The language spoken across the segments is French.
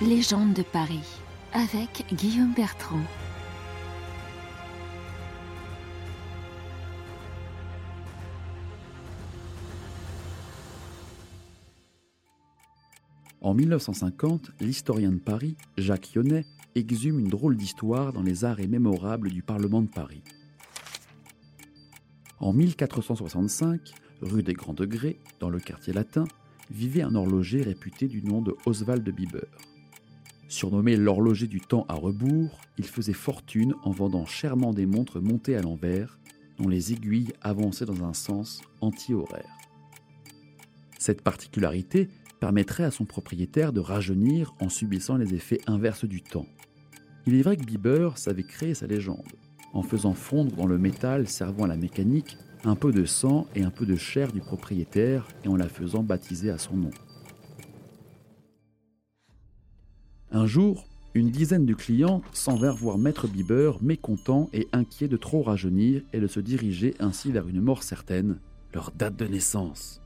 Légende de Paris avec Guillaume Bertrand. En 1950, l'historien de Paris, Jacques Yonnet, exhume une drôle d'histoire dans les arts mémorables du Parlement de Paris. En 1465, rue des Grands Degrés, dans le quartier latin, vivait un horloger réputé du nom de Oswald de Bieber. Surnommé l'horloger du temps à rebours, il faisait fortune en vendant chèrement des montres montées à l'envers, dont les aiguilles avançaient dans un sens anti-horaire. Cette particularité permettrait à son propriétaire de rajeunir en subissant les effets inverses du temps. Il est vrai que Bieber savait créer sa légende, en faisant fondre dans le métal servant à la mécanique un peu de sang et un peu de chair du propriétaire et en la faisant baptiser à son nom. Un jour, une dizaine de clients s'en vinrent voir Maître Bieber mécontent et inquiet de trop rajeunir et de se diriger ainsi vers une mort certaine, leur date de naissance.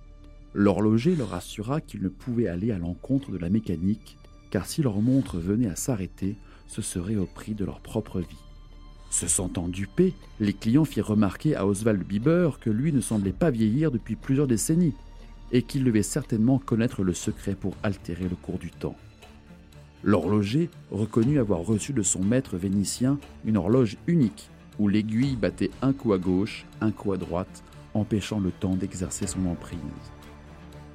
L'horloger leur assura qu'ils ne pouvaient aller à l'encontre de la mécanique, car si leur montre venait à s'arrêter, ce serait au prix de leur propre vie. Se sentant dupés, les clients firent remarquer à Oswald Bieber que lui ne semblait pas vieillir depuis plusieurs décennies, et qu'il devait certainement connaître le secret pour altérer le cours du temps. L'horloger reconnut avoir reçu de son maître vénitien une horloge unique, où l'aiguille battait un coup à gauche, un coup à droite, empêchant le temps d'exercer son emprise.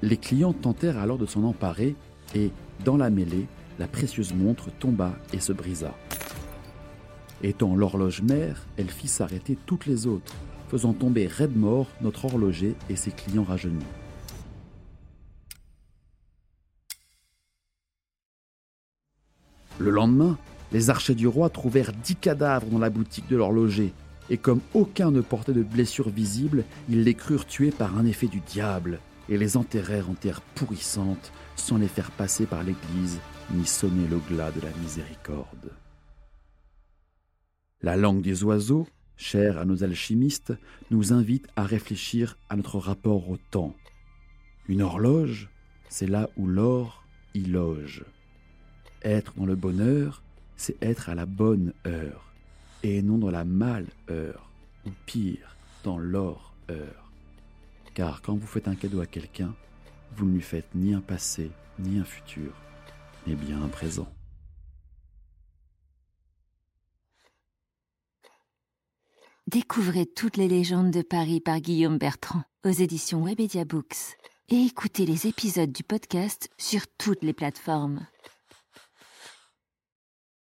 Les clients tentèrent alors de s'en emparer, et, dans la mêlée, la précieuse montre tomba et se brisa. Étant l'horloge mère, elle fit s'arrêter toutes les autres, faisant tomber raide mort notre horloger et ses clients rajeunis. Le lendemain, les archers du roi trouvèrent dix cadavres dans la boutique de l'horloger, et comme aucun ne portait de blessure visible, ils les crurent tués par un effet du diable, et les enterrèrent en terre pourrissante, sans les faire passer par l'église, ni sonner le glas de la miséricorde. La langue des oiseaux, chère à nos alchimistes, nous invite à réfléchir à notre rapport au temps. Une horloge, c'est là où l'or y loge. Être dans le bonheur, c'est être à la bonne heure, et non dans la mal heure, ou pire, dans l'or heure. Car quand vous faites un cadeau à quelqu'un, vous ne lui faites ni un passé, ni un futur, mais bien un présent. Découvrez toutes les légendes de Paris par Guillaume Bertrand aux éditions Webedia Books et écoutez les épisodes du podcast sur toutes les plateformes.